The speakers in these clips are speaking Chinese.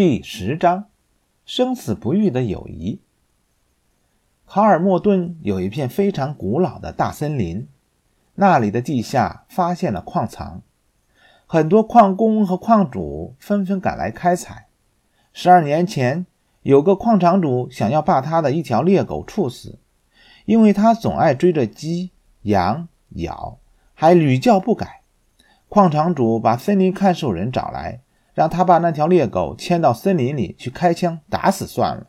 第十章：生死不渝的友谊。卡尔莫顿有一片非常古老的大森林，那里的地下发现了矿藏，很多矿工和矿主纷纷赶来开采。十二年前，有个矿场主想要把他的一条猎狗处死，因为他总爱追着鸡、羊咬，还屡教不改。矿场主把森林看守人找来。让他把那条猎狗牵到森林里去开枪打死算了。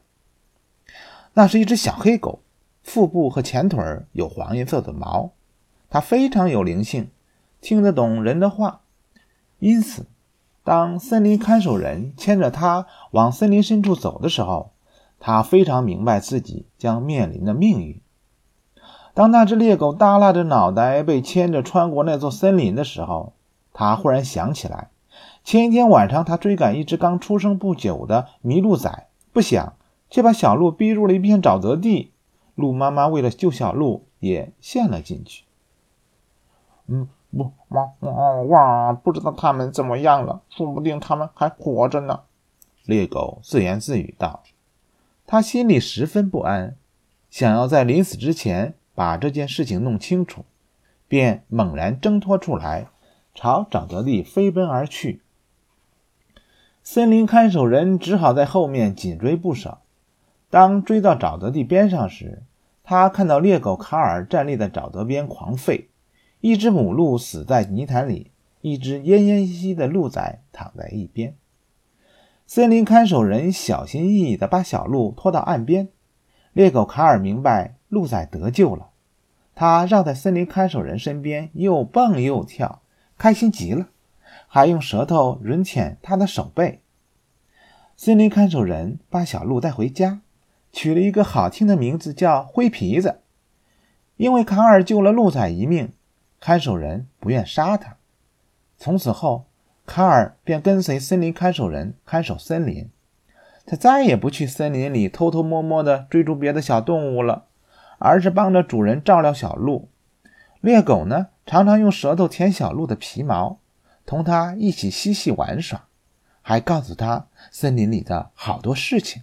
那是一只小黑狗，腹部和前腿有黄颜色的毛，它非常有灵性，听得懂人的话。因此，当森林看守人牵着它往森林深处走的时候，他非常明白自己将面临的命运。当那只猎狗耷拉着脑袋被牵着穿过那座森林的时候，他忽然想起来。前一天晚上，他追赶一只刚出生不久的麋鹿崽，不想却把小鹿逼入了一片沼泽地。鹿妈妈为了救小鹿，也陷了进去。嗯，不，哇哇哇！不知道他们怎么样了，说不定他们还活着呢。猎狗自言自语道。他心里十分不安，想要在临死之前把这件事情弄清楚，便猛然挣脱出来，朝沼泽地飞奔而去。森林看守人只好在后面紧追不舍。当追到沼泽地边上时，他看到猎狗卡尔站立在沼泽边狂吠，一只母鹿死在泥潭里，一只奄奄一息的鹿崽躺在一边。森林看守人小心翼翼地把小鹿拖到岸边。猎狗卡尔明白鹿崽得救了，他绕在森林看守人身边又蹦又跳，开心极了。还用舌头吮舔他的手背。森林看守人把小鹿带回家，取了一个好听的名字，叫灰皮子。因为卡尔救了鹿崽一命，看守人不愿杀他。从此后，卡尔便跟随森林看守人看守森林。他再也不去森林里偷偷摸摸地追逐别的小动物了，而是帮着主人照料小鹿。猎狗呢，常常用舌头舔小鹿的皮毛。同他一起嬉戏玩耍，还告诉他森林里的好多事情。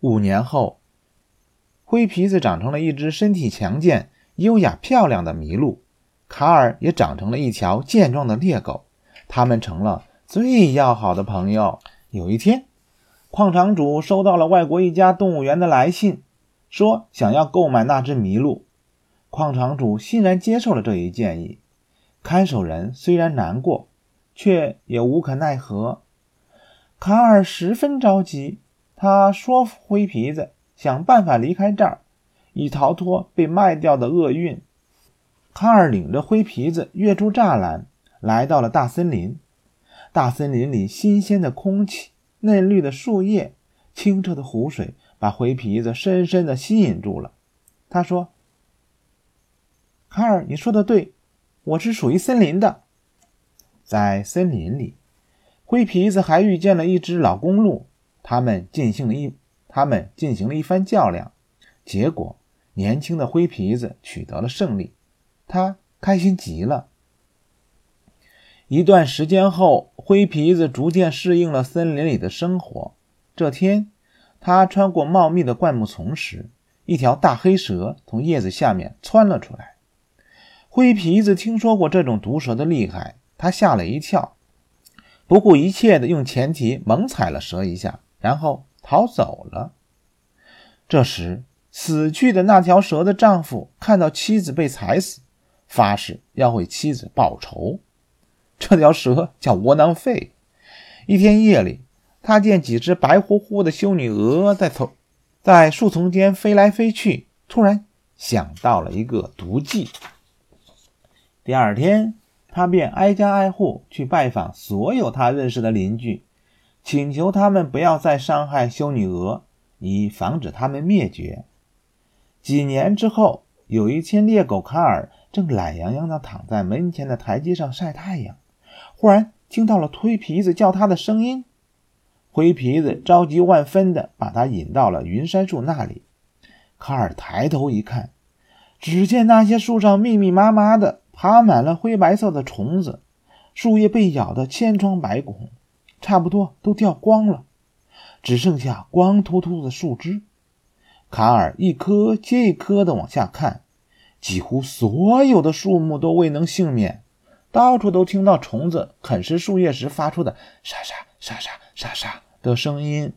五年后，灰皮子长成了一只身体强健、优雅漂亮的麋鹿，卡尔也长成了一条健壮的猎狗，他们成了最要好的朋友。有一天，矿场主收到了外国一家动物园的来信，说想要购买那只麋鹿。矿场主欣然接受了这一建议。看守人虽然难过，却也无可奈何。卡尔十分着急，他说服灰皮子想办法离开这儿，以逃脱被卖掉的厄运。卡尔领着灰皮子跃出栅栏，来到了大森林。大森林里新鲜的空气、嫩绿的树叶、清澈的湖水，把灰皮子深深地吸引住了。他说：“卡尔，你说的对。”我是属于森林的，在森林里，灰皮子还遇见了一只老公鹿，他们进行了一他们进行了一番较量，结果年轻的灰皮子取得了胜利，他开心极了。一段时间后，灰皮子逐渐适应了森林里的生活。这天，他穿过茂密的灌木丛时，一条大黑蛇从叶子下面窜了出来。灰皮子听说过这种毒蛇的厉害，他吓了一跳，不顾一切的用前蹄猛踩了蛇一下，然后逃走了。这时，死去的那条蛇的丈夫看到妻子被踩死，发誓要为妻子报仇。这条蛇叫窝囊废。一天夜里，他见几只白乎乎的修女鹅在从在树丛间飞来飞去，突然想到了一个毒计。第二天，他便挨家挨户去拜访所有他认识的邻居，请求他们不要再伤害修女鹅，以防止他们灭绝。几年之后，有一天，猎狗卡尔正懒洋洋地躺在门前的台阶上晒太阳，忽然听到了灰皮子叫他的声音。灰皮子着急万分地把他引到了云杉树那里。卡尔抬头一看，只见那些树上密密麻麻的。爬满了灰白色的虫子，树叶被咬得千疮百孔，差不多都掉光了，只剩下光秃秃的树枝。卡尔一颗接一颗地往下看，几乎所有的树木都未能幸免，到处都听到虫子啃食树叶时发出的沙沙沙沙沙沙的声音。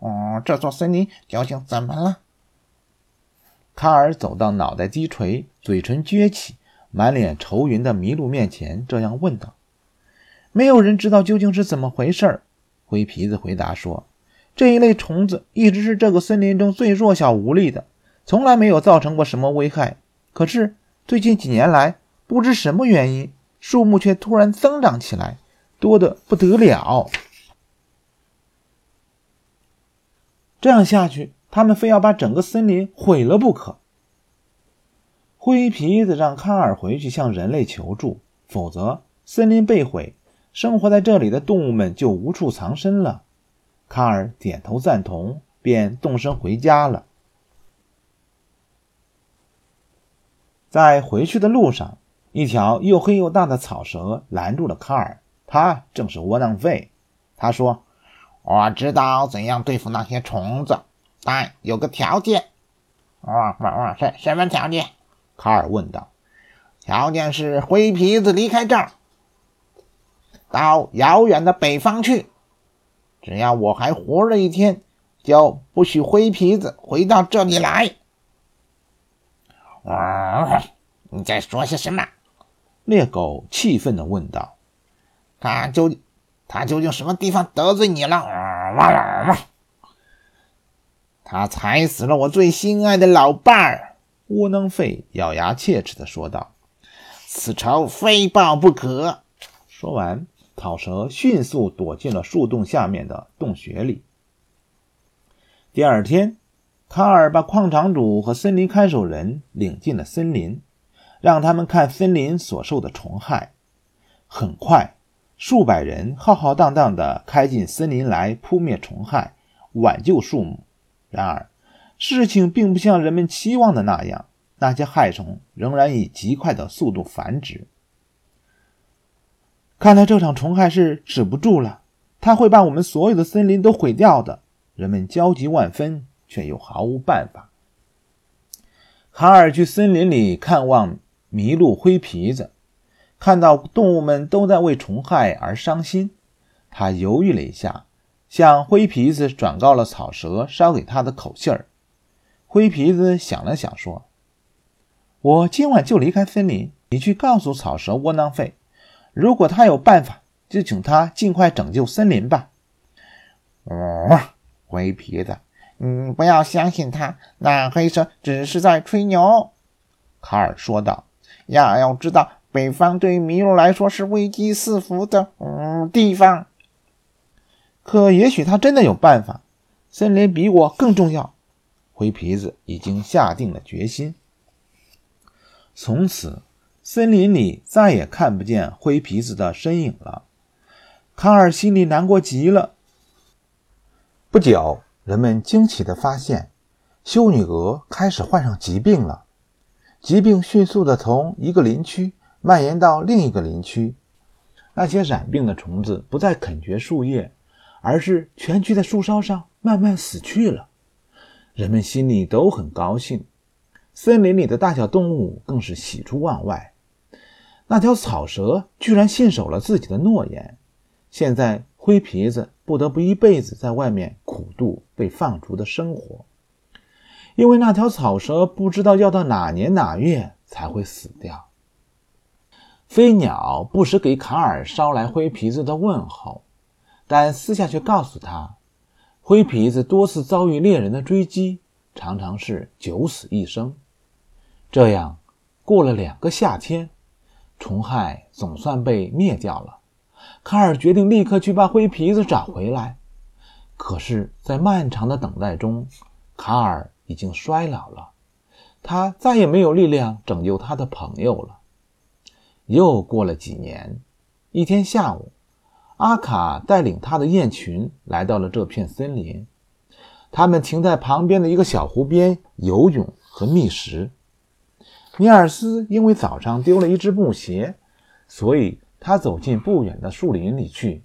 哦，这座森林究竟怎么了？卡尔走到脑袋低垂、嘴唇撅起、满脸愁云的麋鹿面前，这样问道：“没有人知道究竟是怎么回事。”灰皮子回答说。这一类虫子一直是这个森林中最弱小无力的，从来没有造成过什么危害。可是最近几年来，不知什么原因，树木却突然增长起来，多得不得了。这样下去，他们非要把整个森林毁了不可。灰皮子让卡尔回去向人类求助，否则森林被毁，生活在这里的动物们就无处藏身了。卡尔点头赞同，便动身回家了。在回去的路上，一条又黑又大的草蛇拦住了卡尔。他正是窝囊废。他说：“我知道怎样对付那些虫子，但有个条件。”“哇哇哇，什什么条件？”卡尔问道。“条件是灰皮子离开这儿，到遥远的北方去。”只要我还活着一天，就不许灰皮子回到这里来。啊！你在说些什么？猎狗气愤地问道。他究他究竟什么地方得罪你了？啊！他踩死了我最心爱的老伴儿。窝囊废咬牙切齿地说道：“此仇非报不可。”说完。草蛇迅速躲进了树洞下面的洞穴里。第二天，卡尔把矿场主和森林看守人领进了森林，让他们看森林所受的虫害。很快，数百人浩浩荡荡地开进森林来扑灭虫害，挽救树木。然而，事情并不像人们期望的那样，那些害虫仍然以极快的速度繁殖。看来这场虫害是止不住了，它会把我们所有的森林都毁掉的。人们焦急万分，却又毫无办法。卡尔去森林里看望麋鹿灰皮子，看到动物们都在为虫害而伤心，他犹豫了一下，向灰皮子转告了草蛇捎给他的口信儿。灰皮子想了想，说：“我今晚就离开森林，你去告诉草蛇窝囊废。”如果他有办法，就请他尽快拯救森林吧。哦，灰皮子，你不要相信他，那黑蛇只是在吹牛。”卡尔说道。“要要知道，北方对于麋鹿来说是危机四伏的嗯地方。可也许他真的有办法。森林比我更重要。”灰皮子已经下定了决心。从此。森林里再也看不见灰皮子的身影了，卡尔心里难过极了。不久，人们惊奇地发现，修女鹅开始患上疾病了。疾病迅速地从一个林区蔓延到另一个林区，那些染病的虫子不再啃掘树叶，而是蜷曲在树梢上慢慢死去了。人们心里都很高兴，森林里的大小动物更是喜出望外。那条草蛇居然信守了自己的诺言，现在灰皮子不得不一辈子在外面苦度被放逐的生活，因为那条草蛇不知道要到哪年哪月才会死掉。飞鸟不时给卡尔捎来灰皮子的问候，但私下却告诉他，灰皮子多次遭遇猎人的追击，常常是九死一生。这样过了两个夏天。虫害总算被灭掉了，卡尔决定立刻去把灰皮子找回来。可是，在漫长的等待中，卡尔已经衰老了，他再也没有力量拯救他的朋友了。又过了几年，一天下午，阿卡带领他的雁群来到了这片森林，他们停在旁边的一个小湖边游泳和觅食。尼尔斯因为早上丢了一只木鞋，所以他走进不远的树林里去，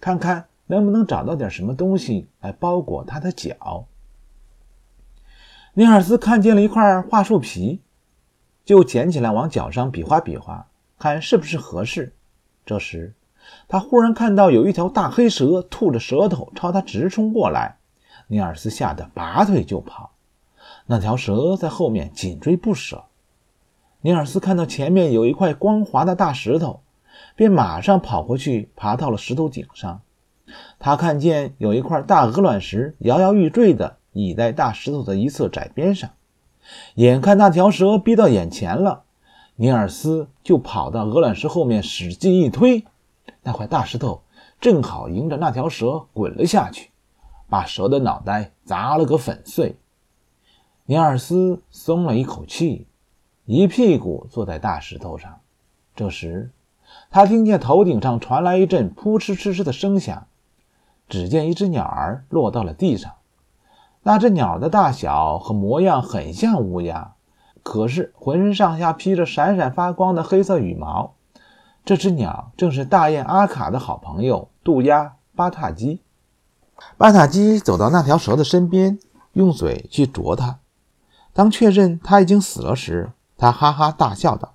看看能不能找到点什么东西来包裹他的脚。尼尔斯看见了一块桦树皮，就捡起来往脚上比划比划，看是不是合适。这时，他忽然看到有一条大黑蛇吐着舌头朝他直冲过来，尼尔斯吓得拔腿就跑，那条蛇在后面紧追不舍。尼尔斯看到前面有一块光滑的大石头，便马上跑过去，爬到了石头顶上。他看见有一块大鹅卵石摇摇欲坠的倚在大石头的一侧窄边上，眼看那条蛇逼到眼前了，尼尔斯就跑到鹅卵石后面，使劲一推。那块大石头正好迎着那条蛇滚了下去，把蛇的脑袋砸了个粉碎。尼尔斯松了一口气，一屁股坐在大石头上。这时，他听见头顶上传来一阵扑哧哧哧的声响，只见一只鸟儿落到了地上。那只鸟的大小和模样很像乌鸦，可是浑身上下披着闪闪发光的黑色羽毛。这只鸟正是大雁阿卡的好朋友渡鸦巴塔基。巴塔基走到那条蛇的身边，用嘴去啄它。当确认它已经死了时，他哈哈大笑道：“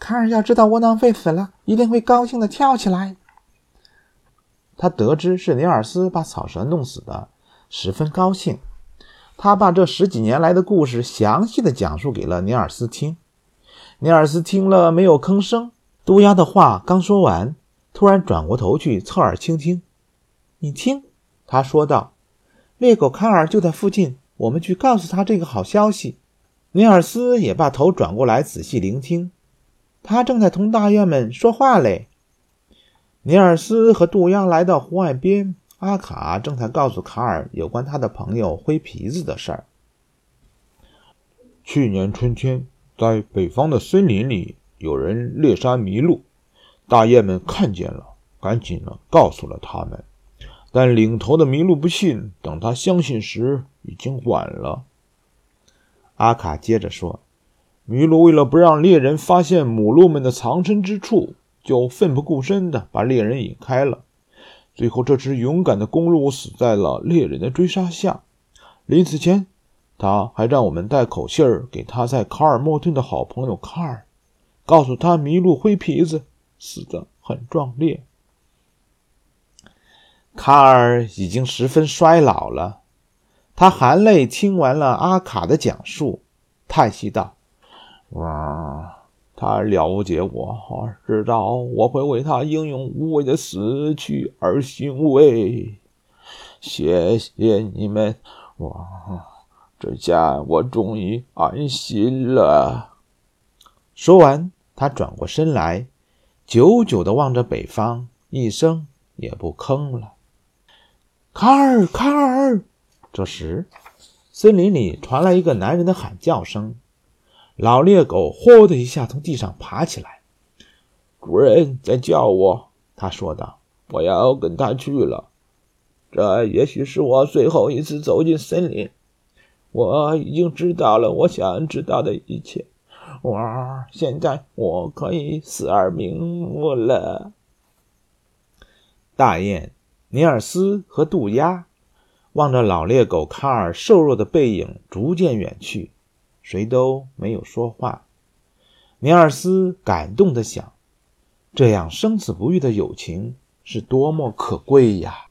卡尔要知道窝囊废死了，一定会高兴的跳起来。”他得知是尼尔斯把草蛇弄死的，十分高兴。他把这十几年来的故事详细的讲述给了尼尔斯听。尼尔斯听了没有吭声。渡鸦的话刚说完，突然转过头去侧耳倾听。你听，他说道：“猎狗卡尔就在附近，我们去告诉他这个好消息。”尼尔斯也把头转过来仔细聆听。他正在同大雁们说话嘞。尼尔斯和渡鸦来到湖岸边，阿卡正在告诉卡尔有关他的朋友灰皮子的事儿。去年春天。在北方的森林里，有人猎杀麋鹿，大雁们看见了，赶紧了告诉了他们。但领头的麋鹿不信，等他相信时，已经晚了。阿卡接着说：“麋鹿为了不让猎人发现母鹿们的藏身之处，就奋不顾身地把猎人引开了。最后，这只勇敢的公鹿死在了猎人的追杀下。临死前。”他还让我们带口信儿给他在卡尔莫顿的好朋友卡尔，告诉他麋鹿灰皮子死得很壮烈。卡尔已经十分衰老了，他含泪听完了阿卡的讲述，叹息道：“哇，他了解我，知道我会为他英勇无畏的死去而欣慰。谢谢你们，哇！”这下我终于安心了。说完，他转过身来，久久地望着北方，一声也不吭了。卡尔，卡尔！这时，森林里传来一个男人的喊叫声。老猎狗“呼”的一下从地上爬起来。主人在叫我，他说道：“我要跟他去了。这也许是我最后一次走进森林。”我已经知道了我想知道的一切，我！现在我可以死而瞑目了。大雁、尼尔斯和渡鸦望着老猎狗卡尔瘦弱的背影逐渐远去，谁都没有说话。尼尔斯感动地想：这样生死不渝的友情是多么可贵呀！